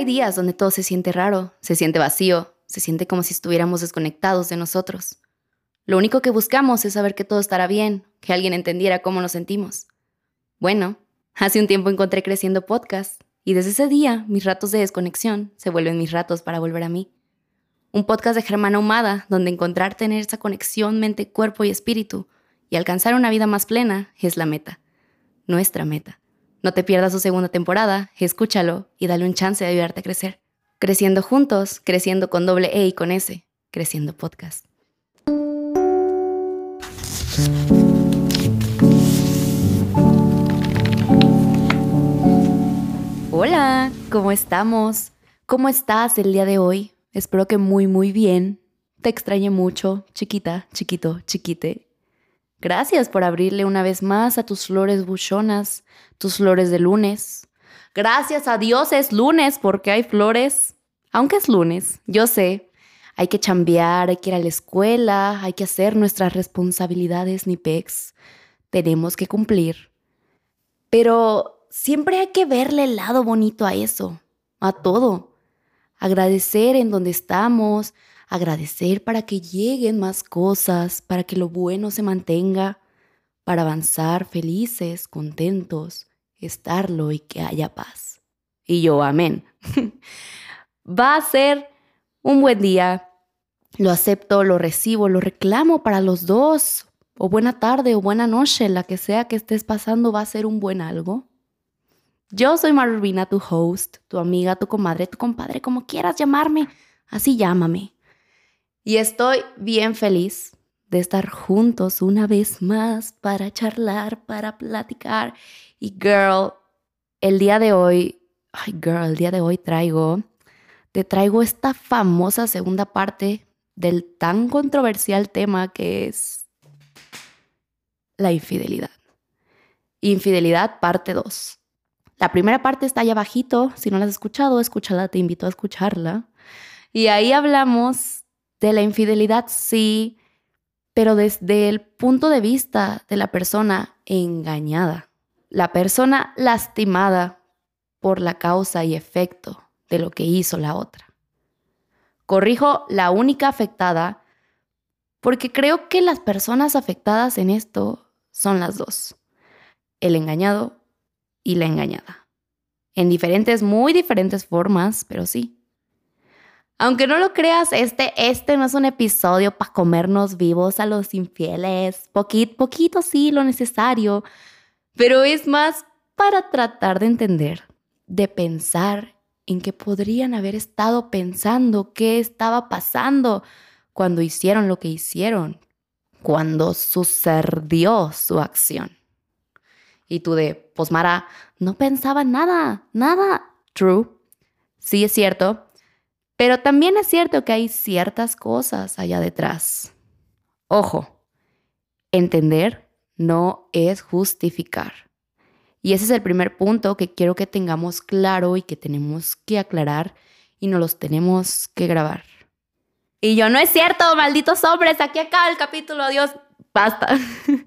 Hay días donde todo se siente raro, se siente vacío, se siente como si estuviéramos desconectados de nosotros. Lo único que buscamos es saber que todo estará bien, que alguien entendiera cómo nos sentimos. Bueno, hace un tiempo encontré Creciendo Podcast y desde ese día mis ratos de desconexión se vuelven mis ratos para volver a mí. Un podcast de Germana Humada donde encontrar tener esa conexión mente, cuerpo y espíritu y alcanzar una vida más plena es la meta, nuestra meta. No te pierdas su segunda temporada, escúchalo y dale un chance de ayudarte a crecer. Creciendo juntos, creciendo con doble E y con S, creciendo podcast. Hola, ¿cómo estamos? ¿Cómo estás el día de hoy? Espero que muy, muy bien. Te extrañé mucho, chiquita, chiquito, chiquite. Gracias por abrirle una vez más a tus flores buchonas, tus flores de lunes. Gracias a Dios es lunes porque hay flores. Aunque es lunes, yo sé, hay que chambear, hay que ir a la escuela, hay que hacer nuestras responsabilidades ni pex. Tenemos que cumplir. Pero siempre hay que verle el lado bonito a eso, a todo agradecer en donde estamos, agradecer para que lleguen más cosas, para que lo bueno se mantenga, para avanzar felices, contentos, estarlo y que haya paz. Y yo, amén. Va a ser un buen día. Lo acepto, lo recibo, lo reclamo para los dos. O buena tarde o buena noche, la que sea que estés pasando va a ser un buen algo. Yo soy Marvina, tu host, tu amiga, tu comadre, tu compadre, como quieras llamarme, así llámame. Y estoy bien feliz de estar juntos una vez más para charlar, para platicar. Y girl, el día de hoy, ay girl, el día de hoy traigo, te traigo esta famosa segunda parte del tan controversial tema que es la infidelidad. Infidelidad parte 2. La primera parte está allá abajito. Si no la has escuchado, escúchala, te invito a escucharla. Y ahí hablamos de la infidelidad, sí, pero desde el punto de vista de la persona engañada, la persona lastimada por la causa y efecto de lo que hizo la otra. Corrijo, la única afectada, porque creo que las personas afectadas en esto son las dos, el engañado y la engañada. En diferentes, muy diferentes formas, pero sí. Aunque no lo creas, este, este no es un episodio para comernos vivos a los infieles. Poquito, poquito sí, lo necesario. Pero es más para tratar de entender, de pensar en qué podrían haber estado pensando, qué estaba pasando cuando hicieron lo que hicieron, cuando sucedió su acción. Y tú de, pues Mara, no pensaba nada, nada. True. Sí es cierto. Pero también es cierto que hay ciertas cosas allá detrás. Ojo, entender no es justificar. Y ese es el primer punto que quiero que tengamos claro y que tenemos que aclarar y no los tenemos que grabar. Y yo, no es cierto, malditos hombres, aquí acaba el capítulo, Dios, basta.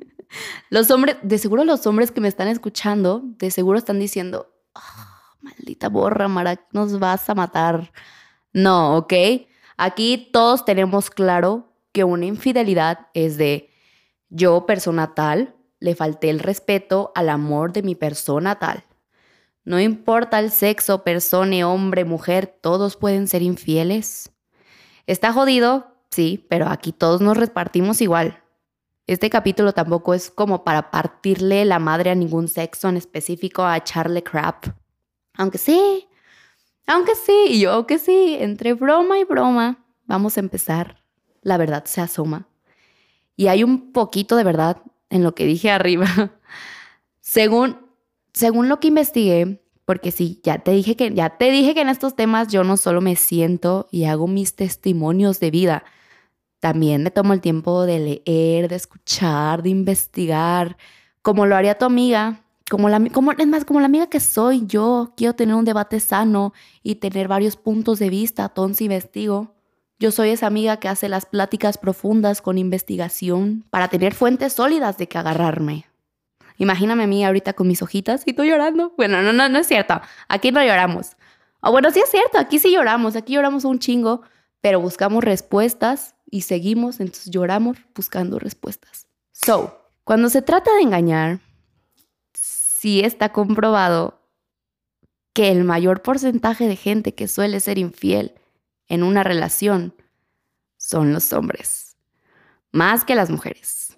Los hombres, de seguro los hombres que me están escuchando, de seguro están diciendo, ah, maldita borra, Mara, nos vas a matar. No, ¿ok? Aquí todos tenemos claro que una infidelidad es de yo, persona tal, le falté el respeto al amor de mi persona tal. No importa el sexo, persona, hombre, mujer, todos pueden ser infieles. Está jodido, sí, pero aquí todos nos repartimos igual. Este capítulo tampoco es como para partirle la madre a ningún sexo en específico, a echarle crap. Aunque sí, aunque sí, yo que sí, entre broma y broma, vamos a empezar. La verdad se asoma. Y hay un poquito de verdad en lo que dije arriba. según, según lo que investigué, porque sí, ya te dije que ya te dije que en estos temas yo no solo me siento y hago mis testimonios de vida, también me tomo el tiempo de leer, de escuchar, de investigar, como lo haría tu amiga, como la, como, es más, como la amiga que soy yo, quiero tener un debate sano y tener varios puntos de vista, entonces investigo. Yo soy esa amiga que hace las pláticas profundas con investigación para tener fuentes sólidas de que agarrarme. Imagíname a mí ahorita con mis hojitas y estoy llorando. Bueno, no, no, no es cierto. Aquí no lloramos. O bueno, sí es cierto, aquí sí lloramos, aquí lloramos un chingo, pero buscamos respuestas y seguimos, entonces lloramos buscando respuestas. So, cuando se trata de engañar, sí está comprobado que el mayor porcentaje de gente que suele ser infiel en una relación son los hombres, más que las mujeres.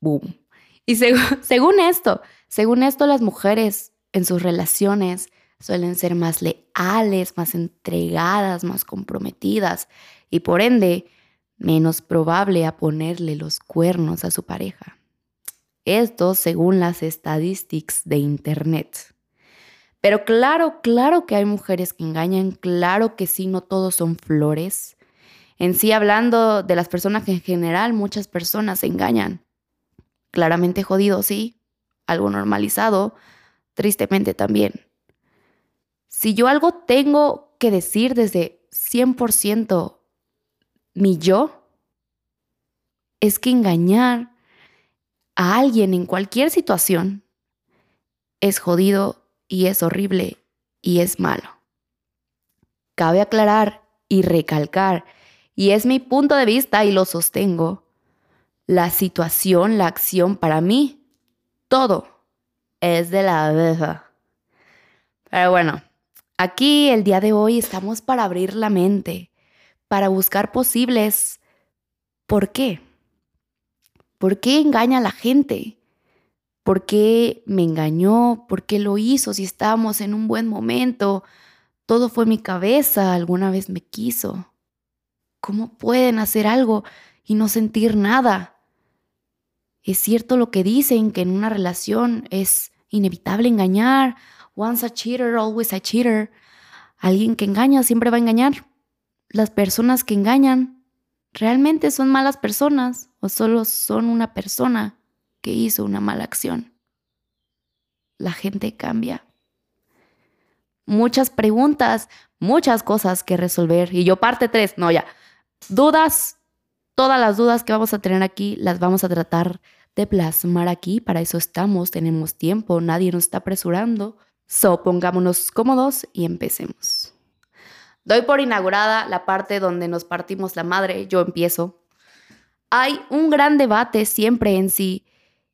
Boom. Y según esto, según esto, las mujeres en sus relaciones suelen ser más leales, más entregadas, más comprometidas y por ende menos probable a ponerle los cuernos a su pareja. Esto según las estadísticas de Internet. Pero claro, claro que hay mujeres que engañan, claro que sí, no todos son flores. En sí, hablando de las personas que en general muchas personas engañan. Claramente jodido, sí, algo normalizado, tristemente también. Si yo algo tengo que decir desde 100% mi yo, es que engañar a alguien en cualquier situación es jodido y es horrible y es malo. Cabe aclarar y recalcar, y es mi punto de vista y lo sostengo, la situación, la acción para mí, todo es de la abeja. Pero bueno, aquí el día de hoy estamos para abrir la mente, para buscar posibles ¿por qué? ¿Por qué engaña a la gente? ¿Por qué me engañó? ¿Por qué lo hizo? Si estábamos en un buen momento, todo fue mi cabeza, alguna vez me quiso. ¿Cómo pueden hacer algo y no sentir nada? Es cierto lo que dicen, que en una relación es inevitable engañar. Once a cheater, always a cheater. Alguien que engaña siempre va a engañar. Las personas que engañan realmente son malas personas o solo son una persona que hizo una mala acción. La gente cambia. Muchas preguntas, muchas cosas que resolver. Y yo parte tres, no ya. Dudas, todas las dudas que vamos a tener aquí las vamos a tratar de plasmar aquí. Para eso estamos, tenemos tiempo, nadie nos está apresurando. So, pongámonos cómodos y empecemos. Doy por inaugurada la parte donde nos partimos la madre, yo empiezo. Hay un gran debate siempre en si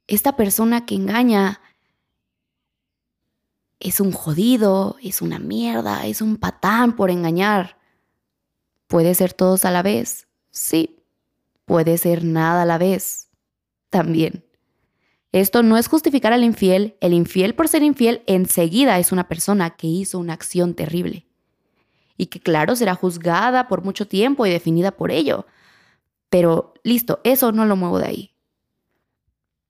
esta persona que engaña es un jodido, es una mierda, es un patán por engañar. ¿Puede ser todos a la vez? Sí. ¿Puede ser nada a la vez? También. Esto no es justificar al infiel. El infiel por ser infiel enseguida es una persona que hizo una acción terrible. Y que claro será juzgada por mucho tiempo y definida por ello. Pero listo, eso no lo muevo de ahí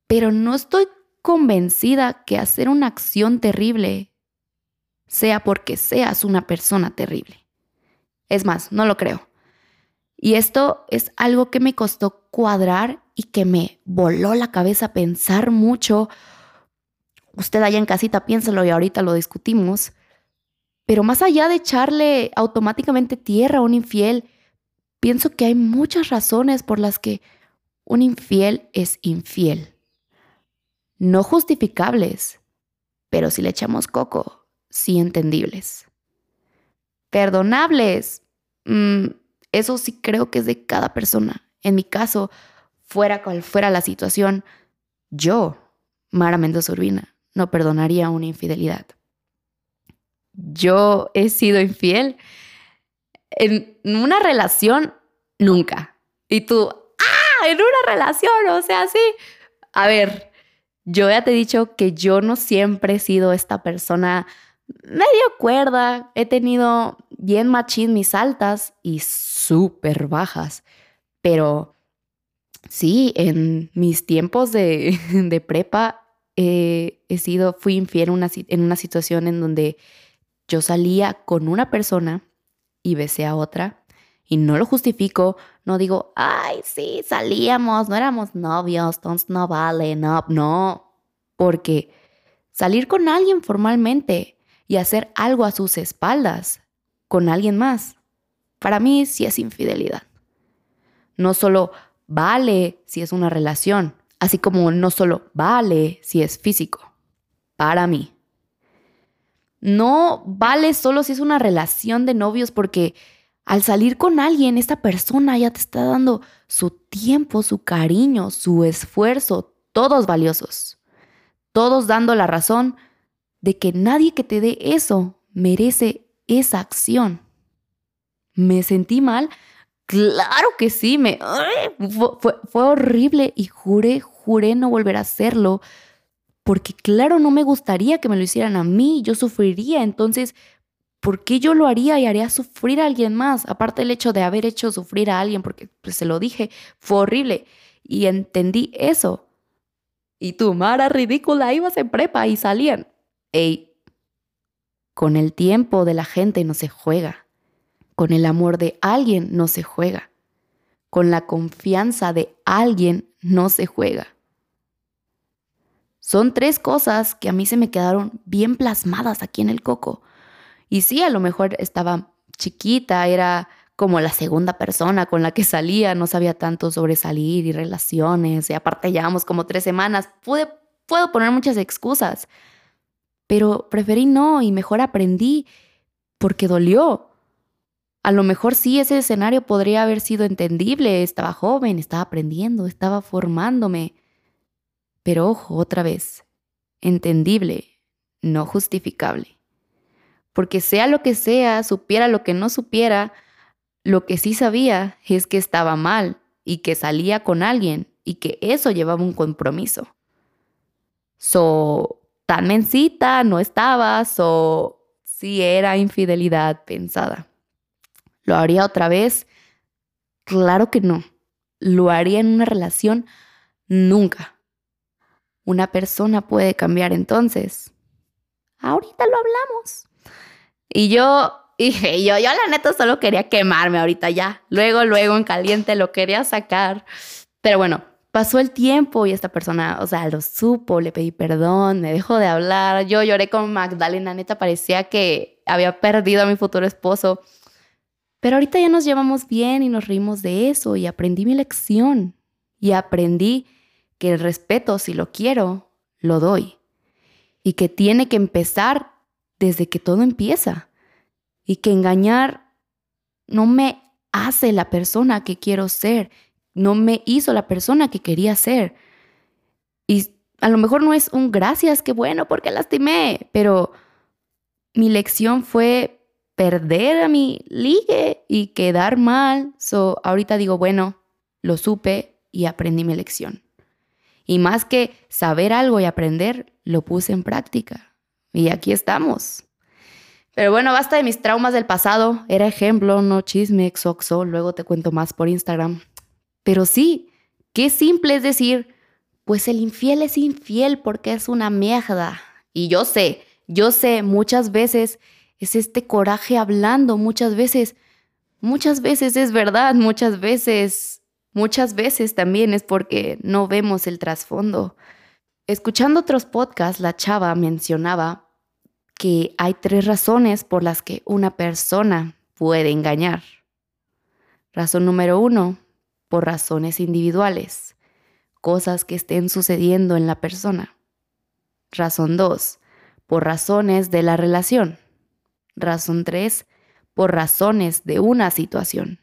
pero no estoy convencida que hacer una acción terrible sea porque seas una persona terrible. Es más, no lo creo. Y esto es algo que me costó cuadrar y que me voló la cabeza pensar mucho. Usted allá en casita piénselo y ahorita lo discutimos. Pero más allá de echarle automáticamente tierra a un infiel, pienso que hay muchas razones por las que un infiel es infiel no justificables, pero si le echamos coco, sí entendibles. Perdonables, mm, eso sí creo que es de cada persona. En mi caso, fuera cual fuera la situación, yo, Mara Mendoza Urbina, no perdonaría una infidelidad. Yo he sido infiel en una relación, nunca. Y tú, ah, en una relación, o sea, sí. A ver, yo ya te he dicho que yo no siempre he sido esta persona medio cuerda. He tenido bien machín mis altas y súper bajas. Pero sí, en mis tiempos de, prepa he sido, fui infiel en una situación en donde yo salía con una persona y besé a otra. Y no lo justifico, no digo, ay, sí, salíamos, no éramos novios, entonces no vale, no, no. Porque salir con alguien formalmente y hacer algo a sus espaldas con alguien más, para mí sí es infidelidad. No solo vale si es una relación, así como no solo vale si es físico. Para mí. No vale solo si es una relación de novios porque al salir con alguien, esta persona ya te está dando su tiempo, su cariño, su esfuerzo, todos valiosos. Todos dando la razón de que nadie que te dé eso merece esa acción. ¿Me sentí mal? Claro que sí, me fue, fue, horrible y juré, juré no volver a hacerlo, porque claro, no me gustaría que me lo hicieran a mí, yo sufriría, entonces ¿por qué yo lo haría y haría sufrir a alguien más? Aparte del hecho de haber hecho sufrir a alguien, porque pues, se lo dije, fue horrible. Y entendí eso. Y tú, Mara, ridícula, ibas en prepa y salían. Ey, con el tiempo de la gente no se juega. Con el amor de alguien no se juega. Con la confianza de alguien no se juega. Son tres cosas que a mí se me quedaron bien plasmadas aquí en el coco. Y sí, a lo mejor estaba chiquita, era como la segunda persona con la que salía, no sabía tanto sobre salir y relaciones, y aparte llevamos como tres semanas, Pude, puedo poner muchas excusas, pero preferí no y mejor aprendí porque dolió. A lo mejor sí, ese escenario podría haber sido entendible, estaba joven, estaba aprendiendo, estaba formándome. Pero ojo, otra vez, entendible, no justificable. Porque sea lo que sea, supiera lo que no supiera, lo que sí sabía es que estaba mal y que salía con alguien y que eso llevaba un compromiso. So, tan mencita no estaba, so, sí era infidelidad pensada. ¿Lo haría otra vez? Claro que no. ¿Lo haría en una relación? Nunca. Una persona puede cambiar entonces. Ahorita lo hablamos. Y yo dije, yo, yo la neta solo quería quemarme ahorita ya. Luego, luego en caliente lo quería sacar. Pero bueno, pasó el tiempo y esta persona, o sea, lo supo, le pedí perdón, me dejó de hablar. Yo lloré con Magdalena, neta parecía que había perdido a mi futuro esposo. Pero ahorita ya nos llevamos bien y nos reímos de eso y aprendí mi lección. Y aprendí que el respeto, si lo quiero, lo doy. Y que tiene que empezar desde que todo empieza y que engañar no me hace la persona que quiero ser, no me hizo la persona que quería ser. Y a lo mejor no es un gracias, qué bueno, porque lastimé, pero mi lección fue perder a mi ligue y quedar mal. So, ahorita digo, bueno, lo supe y aprendí mi lección. Y más que saber algo y aprender, lo puse en práctica. Y aquí estamos. Pero bueno, basta de mis traumas del pasado. Era ejemplo, no chisme, exoxo. Luego te cuento más por Instagram. Pero sí, qué simple es decir, pues el infiel es infiel porque es una mierda. Y yo sé, yo sé, muchas veces es este coraje hablando, muchas veces, muchas veces es verdad, muchas veces, muchas veces también es porque no vemos el trasfondo. Escuchando otros podcasts, la chava mencionaba que hay tres razones por las que una persona puede engañar. Razón número uno, por razones individuales, cosas que estén sucediendo en la persona. Razón dos, por razones de la relación. Razón tres, por razones de una situación.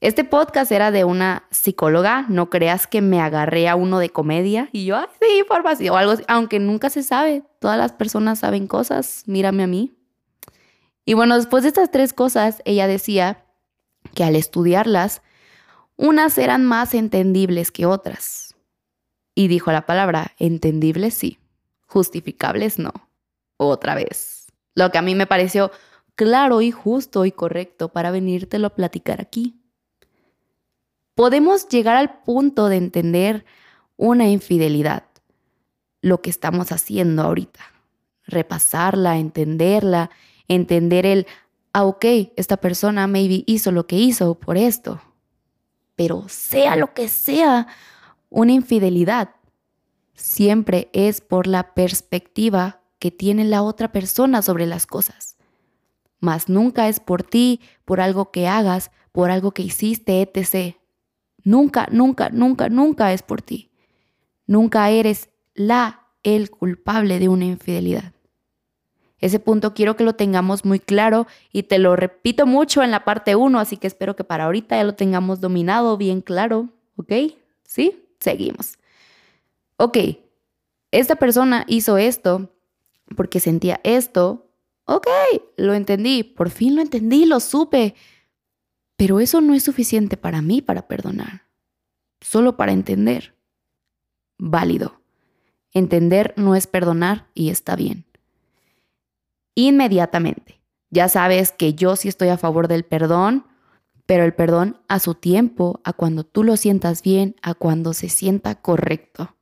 Este podcast era de una psicóloga, no creas que me agarré a uno de comedia y yo, ay, sí, farmacia o algo así, aunque nunca se sabe, todas las personas saben cosas, mírame a mí. Y bueno, después de estas tres cosas, ella decía que al estudiarlas, unas eran más entendibles que otras. Y dijo la palabra, entendibles sí, justificables no. Otra vez. Lo que a mí me pareció claro y justo y correcto para venírtelo a platicar aquí podemos llegar al punto de entender una infidelidad, lo que estamos haciendo ahorita, repasarla, entenderla, entender el, ah, ok, esta persona maybe hizo lo que hizo por esto, pero sea lo que sea, una infidelidad siempre es por la perspectiva que tiene la otra persona sobre las cosas. Mas nunca es por ti, por algo que hagas, por algo que hiciste, etc. Nunca, nunca, nunca, nunca es por ti. Nunca eres la, el culpable de una infidelidad. Ese punto quiero que lo tengamos muy claro y te lo repito mucho en la parte 1, así que espero que para ahorita ya lo tengamos dominado bien claro, ¿ok? ¿Sí? Seguimos. Ok, esta persona hizo esto porque sentía esto. Ok, lo entendí, por fin lo entendí, lo supe. Pero eso no es suficiente para mí para perdonar, solo para entender. Válido. Entender no es perdonar y está bien inmediatamente. Ya sabes que yo sí estoy a favor del perdón, pero el perdón a su tiempo, a cuando tú lo sientas bien, a cuando se sienta correcto.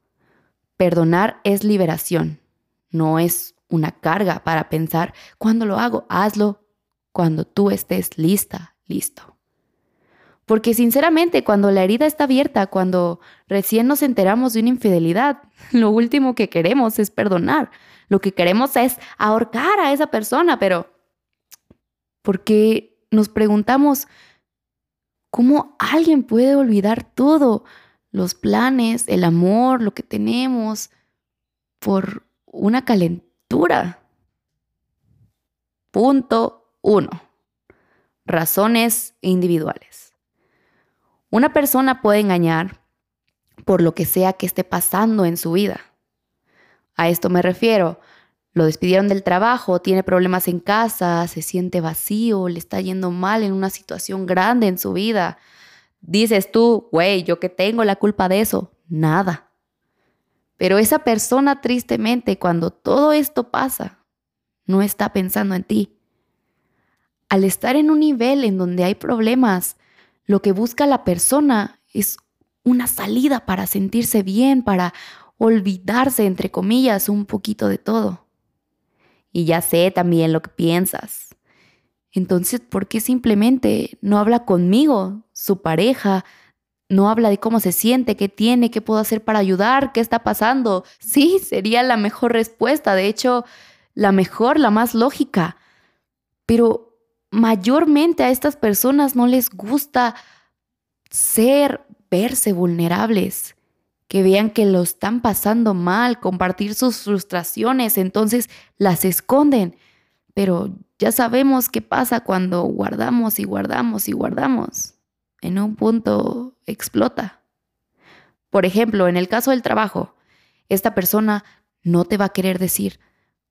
Perdonar es liberación, no es una carga para pensar, cuando lo hago, hazlo cuando tú estés lista, listo. Porque sinceramente, cuando la herida está abierta, cuando recién nos enteramos de una infidelidad, lo último que queremos es perdonar. Lo que queremos es ahorcar a esa persona, pero porque nos preguntamos, ¿cómo alguien puede olvidar todo? Los planes, el amor, lo que tenemos, por una calentura. Punto uno. Razones individuales. Una persona puede engañar por lo que sea que esté pasando en su vida. A esto me refiero. Lo despidieron del trabajo, tiene problemas en casa, se siente vacío, le está yendo mal en una situación grande en su vida. Dices tú, güey, yo que tengo la culpa de eso. Nada. Pero esa persona tristemente, cuando todo esto pasa, no está pensando en ti. Al estar en un nivel en donde hay problemas, lo que busca la persona es una salida para sentirse bien, para olvidarse, entre comillas, un poquito de todo. Y ya sé también lo que piensas. Entonces, ¿por qué simplemente no habla conmigo, su pareja? No habla de cómo se siente, qué tiene, qué puedo hacer para ayudar, qué está pasando. Sí, sería la mejor respuesta, de hecho, la mejor, la más lógica. Pero mayormente a estas personas no les gusta ser, verse vulnerables que vean que lo están pasando mal, compartir sus frustraciones, entonces las esconden. Pero ya sabemos qué pasa cuando guardamos y guardamos y guardamos. En un punto explota. Por ejemplo, en el caso del trabajo, esta persona no te va a querer decir,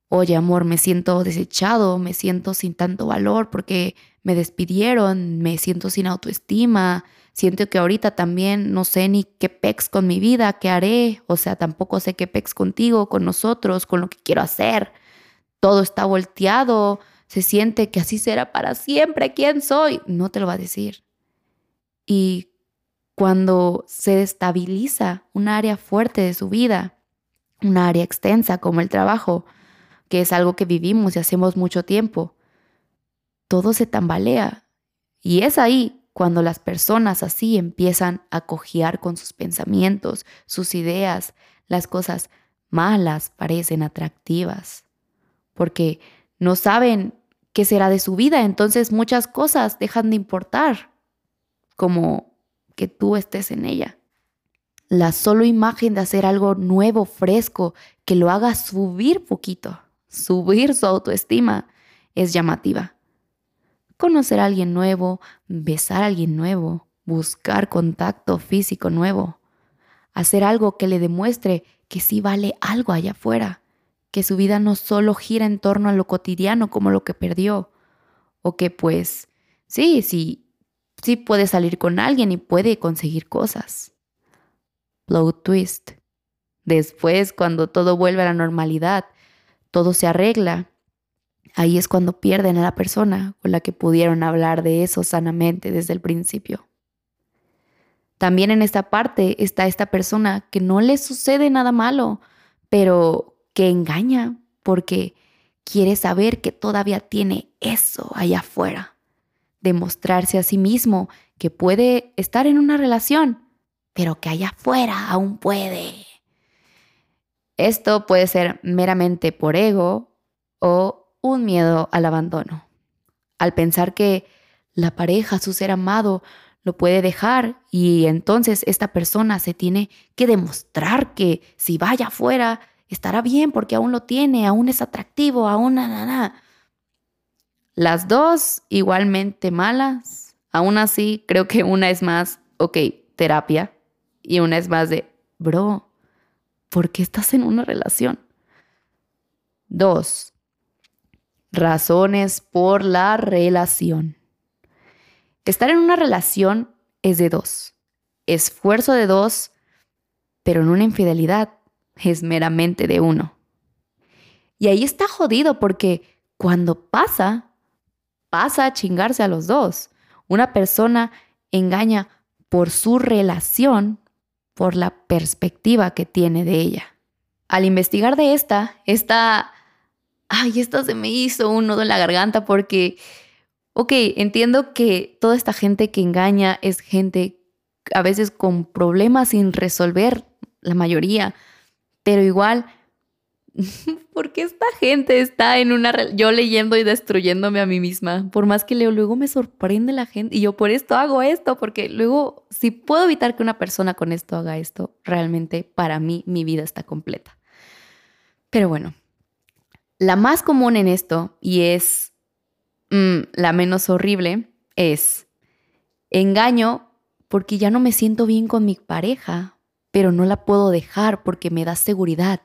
oye amor, me siento desechado, me siento sin tanto valor porque me despidieron, me siento sin autoestima, Siento que ahorita también no sé ni qué pex con mi vida, qué haré, o sea, tampoco sé qué pex contigo, con nosotros, con lo que quiero hacer. Todo está volteado, se siente que así será para siempre, ¿quién soy? No te lo va a decir. Y cuando se destabiliza un área fuerte de su vida, un área extensa como el trabajo, que es algo que vivimos y hacemos mucho tiempo, todo se tambalea. Y es ahí cuando las personas así empiezan a cojear con sus pensamientos, sus ideas, las cosas malas parecen atractivas, porque no saben qué será de su vida, entonces muchas cosas dejan de importar, como que tú estés en ella. La solo imagen de hacer algo nuevo, fresco, que lo haga subir poquito, subir su autoestima, es llamativa conocer a alguien nuevo, besar a alguien nuevo, buscar contacto físico nuevo, hacer algo que le demuestre que sí vale algo allá afuera, que su vida no solo gira en torno a lo cotidiano como lo que perdió, o que pues sí, sí, sí puede salir con alguien y puede conseguir cosas. Plot twist. Después, cuando todo vuelve a la normalidad, todo se arregla Ahí es cuando pierden a la persona con la que pudieron hablar de eso sanamente desde el principio. También en esta parte está esta persona que no le sucede nada malo, pero que engaña porque quiere saber que todavía tiene eso allá afuera. Demostrarse a sí mismo que puede estar en una relación, pero que allá afuera aún puede. Esto puede ser meramente por ego o un miedo al abandono, al pensar que la pareja, su ser amado, lo puede dejar y entonces esta persona se tiene que demostrar que si vaya afuera estará bien porque aún lo tiene, aún es atractivo, aún nada. Las dos igualmente malas. Aún así, creo que una es más, ok, terapia. Y una es más de, bro, ¿por qué estás en una relación? Dos, razones por la relación. Estar en una relación es de dos. Esfuerzo de dos, pero en una infidelidad es meramente de uno. Y ahí está jodido porque cuando pasa, pasa a chingarse a los dos. Una persona engaña por su relación, por la perspectiva que tiene de ella. Al investigar de esta, esta, ay, esta se me hizo un nudo en la garganta porque, ok, entiendo que toda esta gente que engaña es gente a veces con problemas sin resolver, la mayoría, pero igual ¿Por qué esta gente está en una... Yo leyendo y destruyéndome a mí misma. Por más que leo, luego me sorprende la gente. Y yo por esto hago esto, porque luego, si puedo evitar que una persona con esto haga esto, realmente para mí mi vida está completa. Pero bueno, la más común en esto, y es mm, la menos horrible, es engaño porque ya no me siento bien con mi pareja, pero no la puedo dejar porque me da seguridad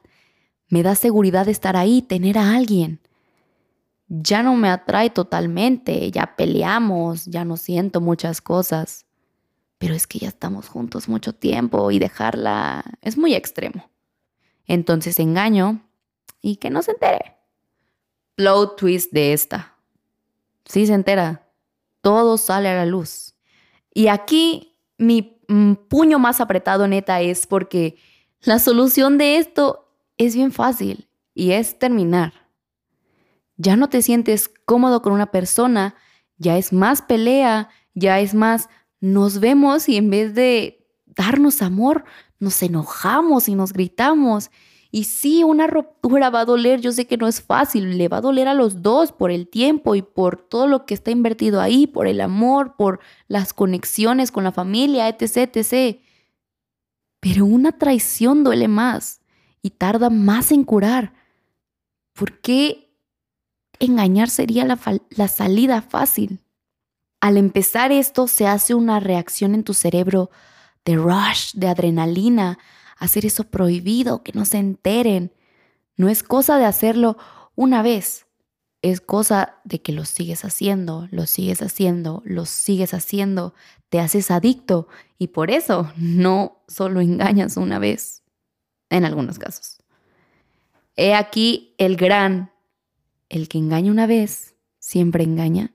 me da seguridad estar ahí, tener a alguien. Ya no me atrae totalmente, ya peleamos, ya no siento muchas cosas. Pero es que ya estamos juntos mucho tiempo y dejarla es muy extremo. Entonces engaño y que no se entere. Low twist de esta. Sí se entera. Todo sale a la luz. Y aquí mi mm, puño más apretado, neta, es porque la solución de esto es bien fácil y es terminar. Ya no te sientes cómodo con una persona, ya es más pelea, ya es más nos vemos y en vez de darnos amor, nos enojamos y nos gritamos. Y sí, una ruptura va a doler, yo sé que no es fácil, le va a doler a los dos por el tiempo y por todo lo que está invertido ahí, por el amor, por las conexiones con la familia, etc., etc. Pero una traición duele más y tarda más en curar. ¿Por qué engañar sería la, la salida fácil? Al empezar esto se hace una reacción en tu cerebro de rush, de adrenalina, hacer eso prohibido, que no se enteren. No es cosa de hacerlo una vez, es cosa de que lo sigues haciendo, lo sigues haciendo, lo sigues haciendo, te haces adicto y por eso no solo engañas una vez, en algunos casos. He aquí el gran, el que engaña una vez, siempre engaña.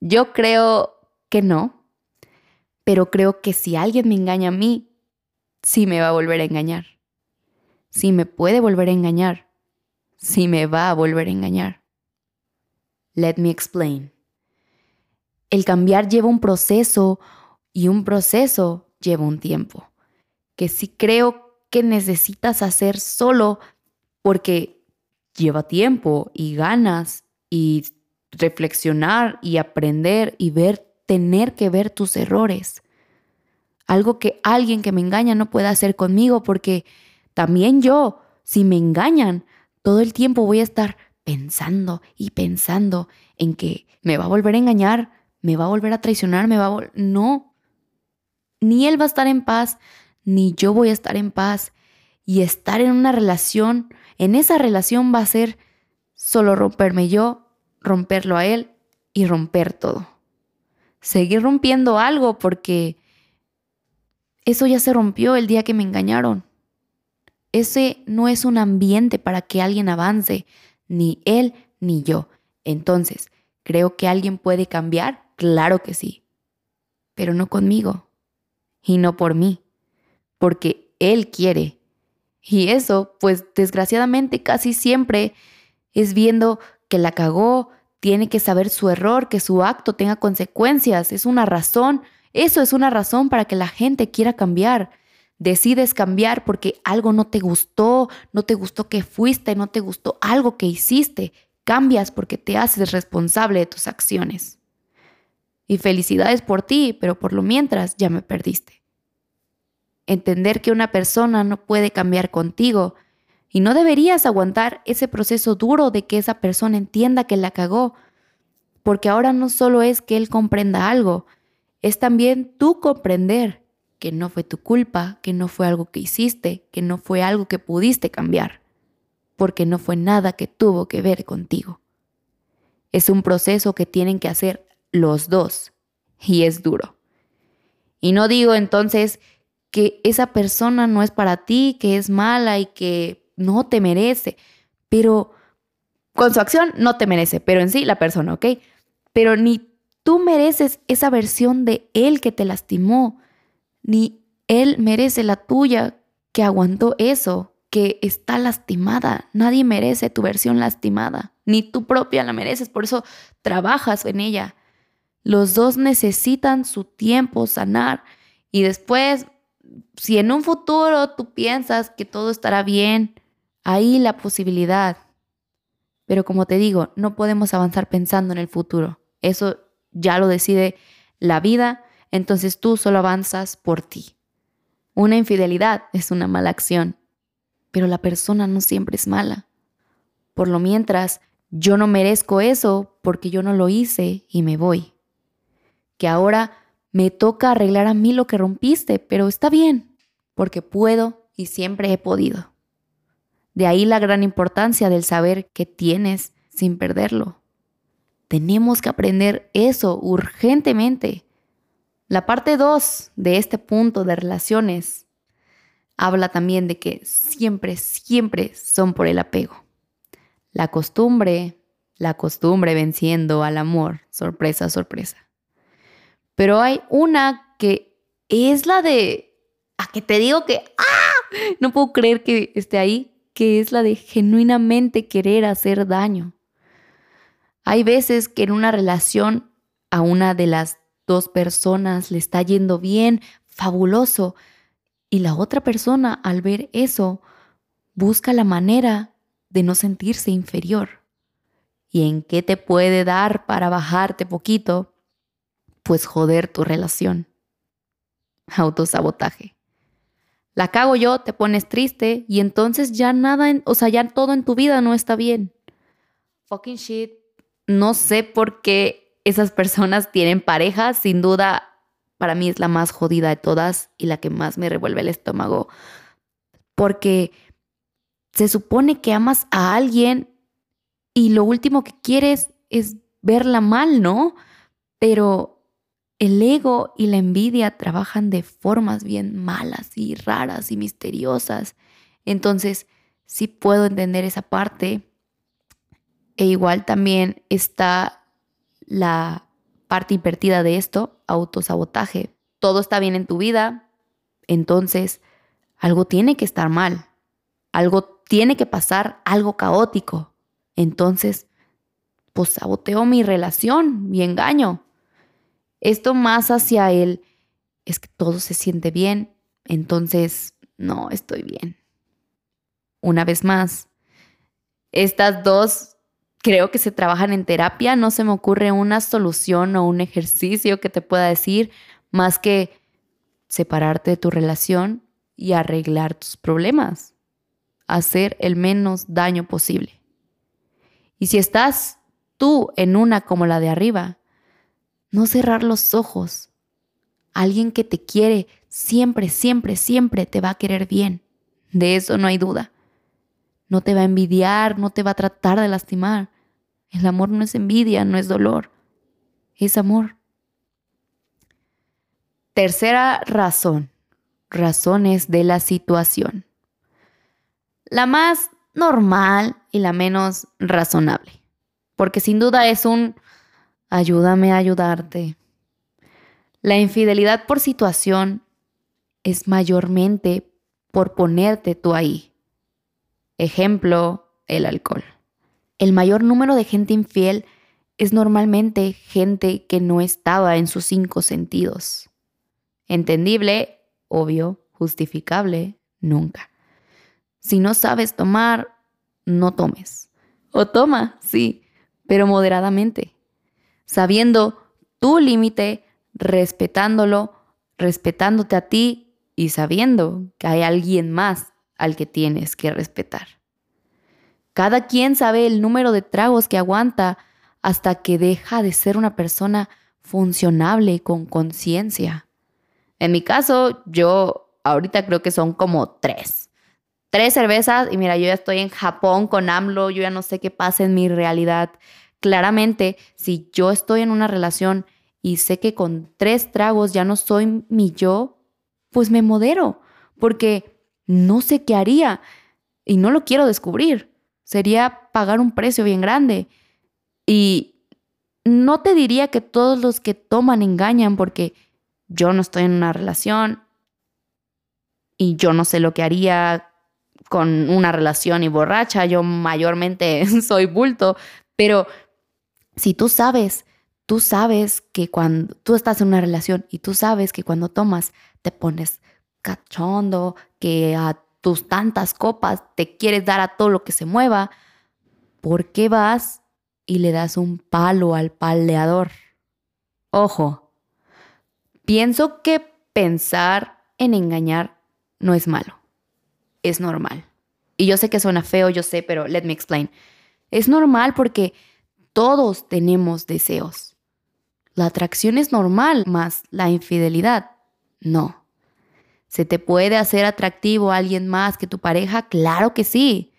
Yo creo que no, pero creo que si alguien me engaña a mí, sí me va a volver a engañar. Sí me puede volver a engañar. Sí me va a volver a engañar. Let me explain. El cambiar lleva un proceso y un proceso lleva un tiempo. Que sí creo que necesitas hacer solo porque lleva tiempo y ganas y reflexionar y aprender y ver, tener que ver tus errores. Algo que alguien que me engaña no puede hacer conmigo porque también yo, si me engañan, todo el tiempo voy a estar pensando y pensando en que me va a volver a engañar, me va a volver a traicionar, me va a... No, ni él va a estar en paz, ni yo voy a estar en paz. Y estar en una relación, en esa relación va a ser solo romperme yo, romperlo a él y romper todo. Seguir rompiendo algo porque eso ya se rompió el día que me engañaron. Ese no es un ambiente para que alguien avance, ni él ni yo. Entonces, ¿creo que alguien puede cambiar? Claro que sí, pero no conmigo y no por mí porque Él quiere. Y eso, pues desgraciadamente casi siempre es viendo que la cagó, tiene que saber su error, que su acto tenga consecuencias, es una razón, eso es una razón para que la gente quiera cambiar. Decides cambiar porque algo no te gustó, no te gustó que fuiste, no te gustó algo que hiciste. Cambias porque te haces responsable de tus acciones. Y felicidades por ti, pero por lo mientras ya me perdiste. Entender que una persona no puede cambiar contigo Y no deberías aguantar ese proceso duro de que esa persona entienda que la cagó, porque ahora no solo es que él comprenda algo, es también tú comprender que no fue tu culpa, que no fue algo que hiciste, que no fue algo que pudiste cambiar, porque no fue nada que tuvo que ver contigo. Es un proceso que tienen que hacer los dos y es duro. Y no digo entonces que esa persona no es para ti, que es mala y que no te merece, pero con su acción no te merece, pero en sí la persona, ¿ok? Pero ni tú mereces esa versión de él que te lastimó, ni él merece la tuya que aguantó eso, que está lastimada. Nadie merece tu versión lastimada, ni tú propia la mereces, por eso trabajas en ella. Los dos necesitan su tiempo sanar y después, si en un futuro tú piensas que todo estará bien, ahí la posibilidad. Pero como te digo, no podemos avanzar pensando en el futuro. Eso ya lo decide la vida, entonces tú solo avanzas por ti. Una infidelidad es una mala acción, pero la persona no siempre es mala. Por lo mientras, yo no merezco eso porque yo no lo hice y me voy que ahora me toca arreglar a mí lo que rompiste, pero está bien, porque puedo y siempre he podido. De ahí la gran importancia del saber que tienes sin perderlo. Tenemos que aprender eso urgentemente. La parte 2 de este punto de relaciones habla también de que siempre, siempre son por el apego. La costumbre, la costumbre venciendo al amor, sorpresa, sorpresa. Pero hay una que es la de, a que te digo que, ¡ah! No puedo creer que esté ahí, que es la de genuinamente querer hacer daño. Hay veces que en una relación a una de las dos personas le está yendo bien, fabuloso, y la otra persona al ver eso busca la manera de no sentirse inferior. ¿Y en qué te puede dar para bajarte poquito? Pues joder tu relación. Autosabotaje. La cago yo, te pones triste y entonces ya nada, o sea, ya todo en tu vida no está bien. Fucking shit. No sé por qué esas personas tienen pareja, sin duda para mí es la más jodida de todas y la que más me revuelve el estómago. Porque se supone que amas a alguien y lo último que quieres es verla mal, ¿no? Pero el ego y la envidia trabajan de formas bien malas y raras y misteriosas. Entonces, sí puedo entender esa parte. E igual también está la parte invertida de esto, autosabotaje. Todo está bien en tu vida, entonces algo tiene que estar mal. Algo tiene que pasar, algo caótico. Entonces, pues saboteo mi relación, mi engaño. Esto más hacia él es que todo se siente bien, entonces no estoy bien. Una vez más, estas dos creo que se trabajan en terapia, no se me ocurre una solución o un ejercicio que te pueda decir más que separarte de tu relación y arreglar tus problemas, hacer el menos daño posible. Y si estás tú en una como la de arriba, no cerrar los ojos. Alguien que te quiere siempre, siempre, siempre te va a querer bien. De eso no hay duda. No te va a envidiar, no te va a tratar de lastimar. El amor no es envidia, no es dolor, es amor. Tercera razón, razones de la situación. La más normal y la menos razonable, porque sin duda es un ayúdame a ayudarte. La infidelidad por situación es mayormente por ponerte tú ahí. Ejemplo, el alcohol. El mayor número de gente infiel es normalmente gente que no estaba en sus cinco sentidos. Entendible, obvio, justificable, nunca. Si no sabes tomar, no tomes. O toma, sí, pero moderadamente sabiendo tu límite, respetándolo, respetándote a ti y sabiendo que hay alguien más al que tienes que respetar. Cada quien sabe el número de tragos que aguanta hasta que deja de ser una persona funcionable y con conciencia. En mi caso, yo ahorita creo que son como tres. Tres cervezas y mira, yo ya estoy en Japón con AMLO, yo ya no sé qué pasa en mi realidad. Claramente, si yo estoy en una relación y sé que con tres tragos ya no soy mi yo, pues me modero, porque no sé qué haría y no lo quiero descubrir. Sería pagar un precio bien grande. Y no te diría que todos los que toman engañan porque yo no estoy en una relación y yo no sé lo que haría con una relación y borracha, yo mayormente soy bulto, pero si tú sabes, tú sabes que cuando tú estás en una relación y tú sabes que cuando tomas te pones cachondo, que a tus tantas copas te quieres dar a todo lo que se mueva, ¿por qué vas y le das un palo al paleador? Ojo, pienso que pensar en engañar no es malo, es normal. Y yo sé que suena feo, yo sé, pero let me explain. Es normal porque todos tenemos deseos. La atracción es normal, más la infidelidad no. ¿Se te puede hacer atractivo a alguien más que tu pareja? Claro que sí.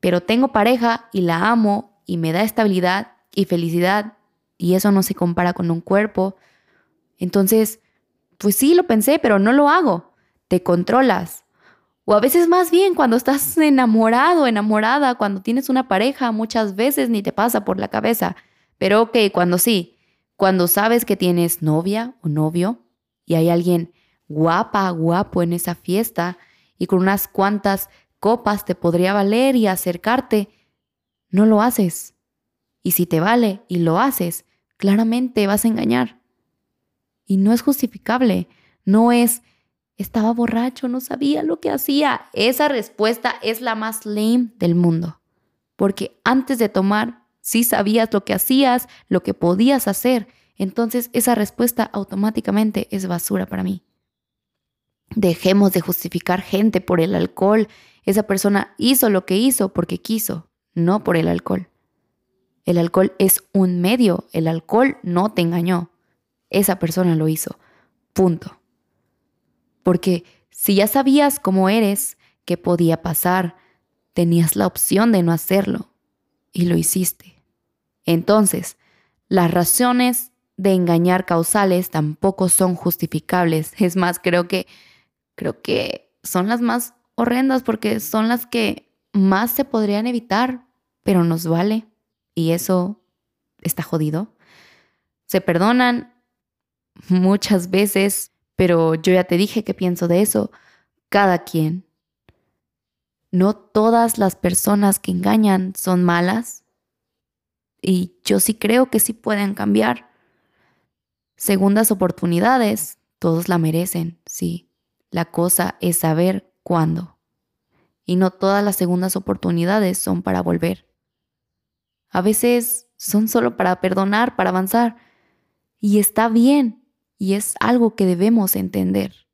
Pero tengo pareja y la amo y me da estabilidad y felicidad y eso no se compara con un cuerpo. Entonces, pues sí, lo pensé, pero no lo hago. Te controlas. O a veces más bien cuando estás enamorado, enamorada, cuando tienes una pareja, muchas veces ni te pasa por la cabeza. Pero ok, cuando sí, cuando sabes que tienes novia o novio y hay alguien guapa, guapo en esa fiesta y con unas cuantas copas te podría valer y acercarte, no lo haces. Y si te vale y lo haces, claramente vas a engañar. Y no es justificable, no es, estaba borracho, no sabía lo que hacía. Esa respuesta es la más lame del mundo. Porque antes de tomar, sí sabías lo que hacías, lo que podías hacer. Entonces esa respuesta automáticamente es basura para mí. Dejemos de justificar gente por el alcohol. Esa persona hizo lo que hizo porque quiso, no por el alcohol. El alcohol es un medio, el alcohol no te engañó. Esa persona lo hizo. Punto. Porque si ya sabías cómo eres, qué podía pasar, tenías la opción de no hacerlo y lo hiciste. Entonces, las razones de engañar causales tampoco son justificables. Es más, creo que creo que son las más horrendas porque son las que más se podrían evitar, pero nos vale. Y eso está jodido. Se perdonan muchas veces, pero yo ya te dije que pienso de eso. Cada quien. No todas las personas que engañan son malas. Y yo sí creo que sí pueden cambiar. Segundas oportunidades, todos la merecen, sí. La cosa es saber cuándo. Y no todas las segundas oportunidades son para volver. A veces son solo para perdonar, para avanzar. Y está bien, y es algo que debemos entender.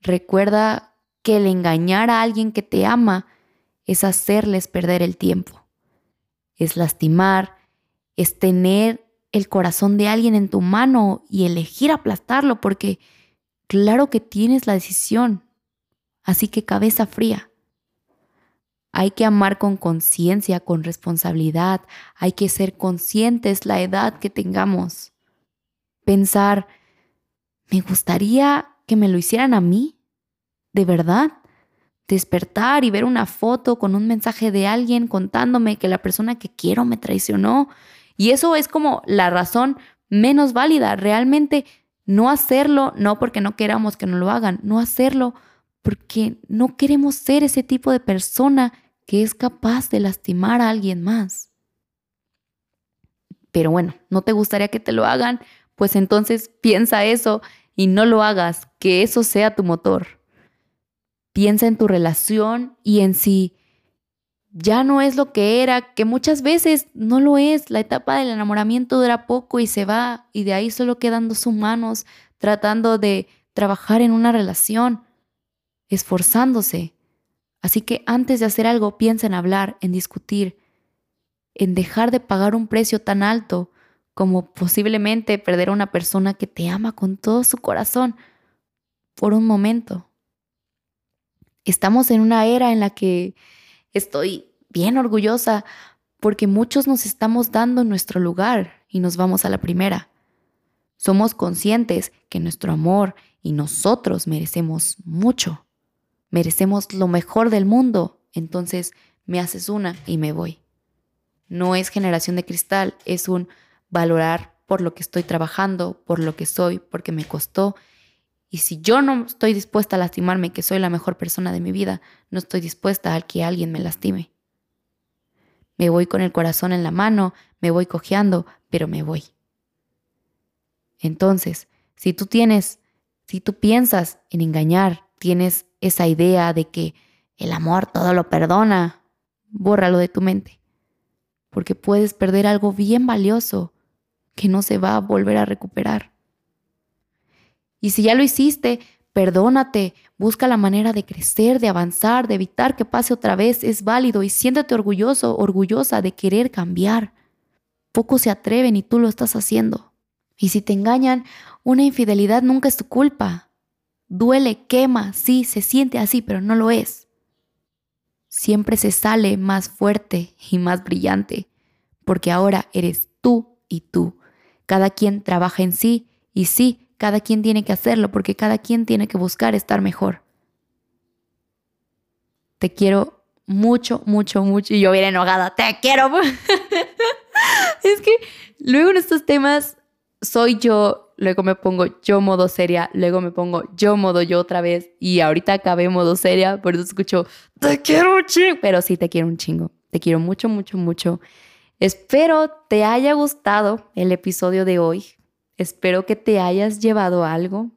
Recuerda que el engañar a alguien que te ama es hacerles perder el tiempo. Es lastimar, es tener el corazón de alguien en tu mano y elegir aplastarlo porque Claro que tienes la decisión, así que cabeza fría. Hay que amar con conciencia, con responsabilidad, hay que ser conscientes la edad que tengamos. Pensar, ¿me gustaría que me lo hicieran a mí? ¿De verdad? Despertar y ver una foto con un mensaje de alguien contándome que la persona que quiero me traicionó. Y eso es como la razón menos válida. Realmente no hacerlo, no porque no queramos que no lo hagan, no hacerlo porque no queremos ser ese tipo de persona que es capaz de lastimar a alguien más. Pero bueno, ¿no te gustaría que te lo hagan? Pues entonces piensa eso y no lo hagas, que eso sea tu motor. Piensa en tu relación y en si ya no es lo que era, que muchas veces no lo es. La etapa del enamoramiento dura poco y se va y de ahí solo quedan dos humanos tratando de trabajar en una relación, esforzándose. Así que antes de hacer algo, piensa en hablar, en discutir, en dejar de pagar un precio tan alto como posiblemente perder a una persona que te ama con todo su corazón por un momento. Estamos en una era en la que estoy bien orgullosa porque muchos nos estamos dando nuestro lugar y nos vamos a la primera. Somos conscientes que nuestro amor y nosotros merecemos mucho. Merecemos lo mejor del mundo. Entonces me haces una y me voy. No es generación de cristal, es un valorar por lo que estoy trabajando, por lo que soy, porque me costó. Y si yo no estoy dispuesta a lastimarme, que soy la mejor persona de mi vida, no estoy dispuesta a que alguien me lastime. Me voy con el corazón en la mano, me voy cojeando, pero me voy. Entonces, si tú tienes, si tú piensas en engañar, tienes esa idea de que el amor todo lo perdona, bórralo de tu mente, porque puedes perder algo bien valioso que no se va a volver a recuperar. Y si ya lo hiciste, perdónate, busca la manera de crecer, de avanzar, de evitar que pase otra vez, es válido y siéntate orgulloso, orgullosa de querer cambiar. Pocos se atreven y tú lo estás haciendo. Y si te engañan, una infidelidad nunca es tu culpa. Duele, quema, sí, se siente así, pero no lo es. Siempre se sale más fuerte y más brillante, porque ahora eres tú y tú. Cada quien trabaja en sí y sí, cada quien tiene que hacerlo, porque cada quien tiene que buscar estar mejor. Te quiero mucho, mucho, mucho. Y yo bien enojada, te quiero. es que luego en estos temas soy yo, luego me pongo yo modo seria, luego me pongo yo modo yo otra vez y ahorita acabé modo seria, por eso escucho, te quiero un chingo, pero sí te quiero un chingo, te quiero mucho, mucho, mucho. Espero te haya gustado el episodio de hoy, espero que te hayas llevado algo.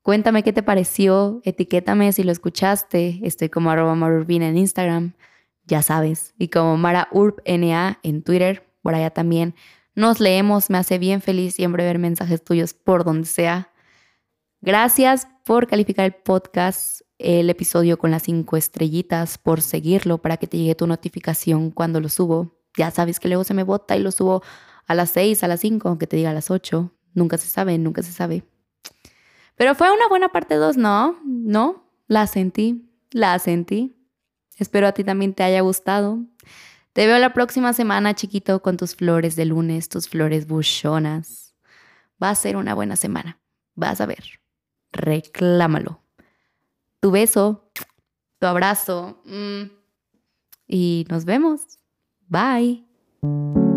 Cuéntame qué te pareció, etiquétame si lo escuchaste, estoy como arroba marurbina en Instagram, ya sabes, y como Mara en Twitter, por allá también nos leemos, me hace bien feliz siempre ver mensajes tuyos por donde sea. Gracias por calificar el podcast, el episodio con las cinco estrellitas, por seguirlo para que te llegue tu notificación cuando lo subo. Ya sabes que luego se me bota y lo subo a las seis, a las cinco, aunque te diga a las ocho. Nunca se sabe, nunca se sabe. Pero fue una buena parte dos, ¿no? ¿No? La sentí, la sentí. Espero a ti también te haya gustado. Te veo la próxima semana, chiquito, con tus flores de lunes, tus flores buchonas. Va a ser una buena semana. Vas a ver. Reclámalo. Tu beso, tu abrazo. Mm, y nos vemos. Bye.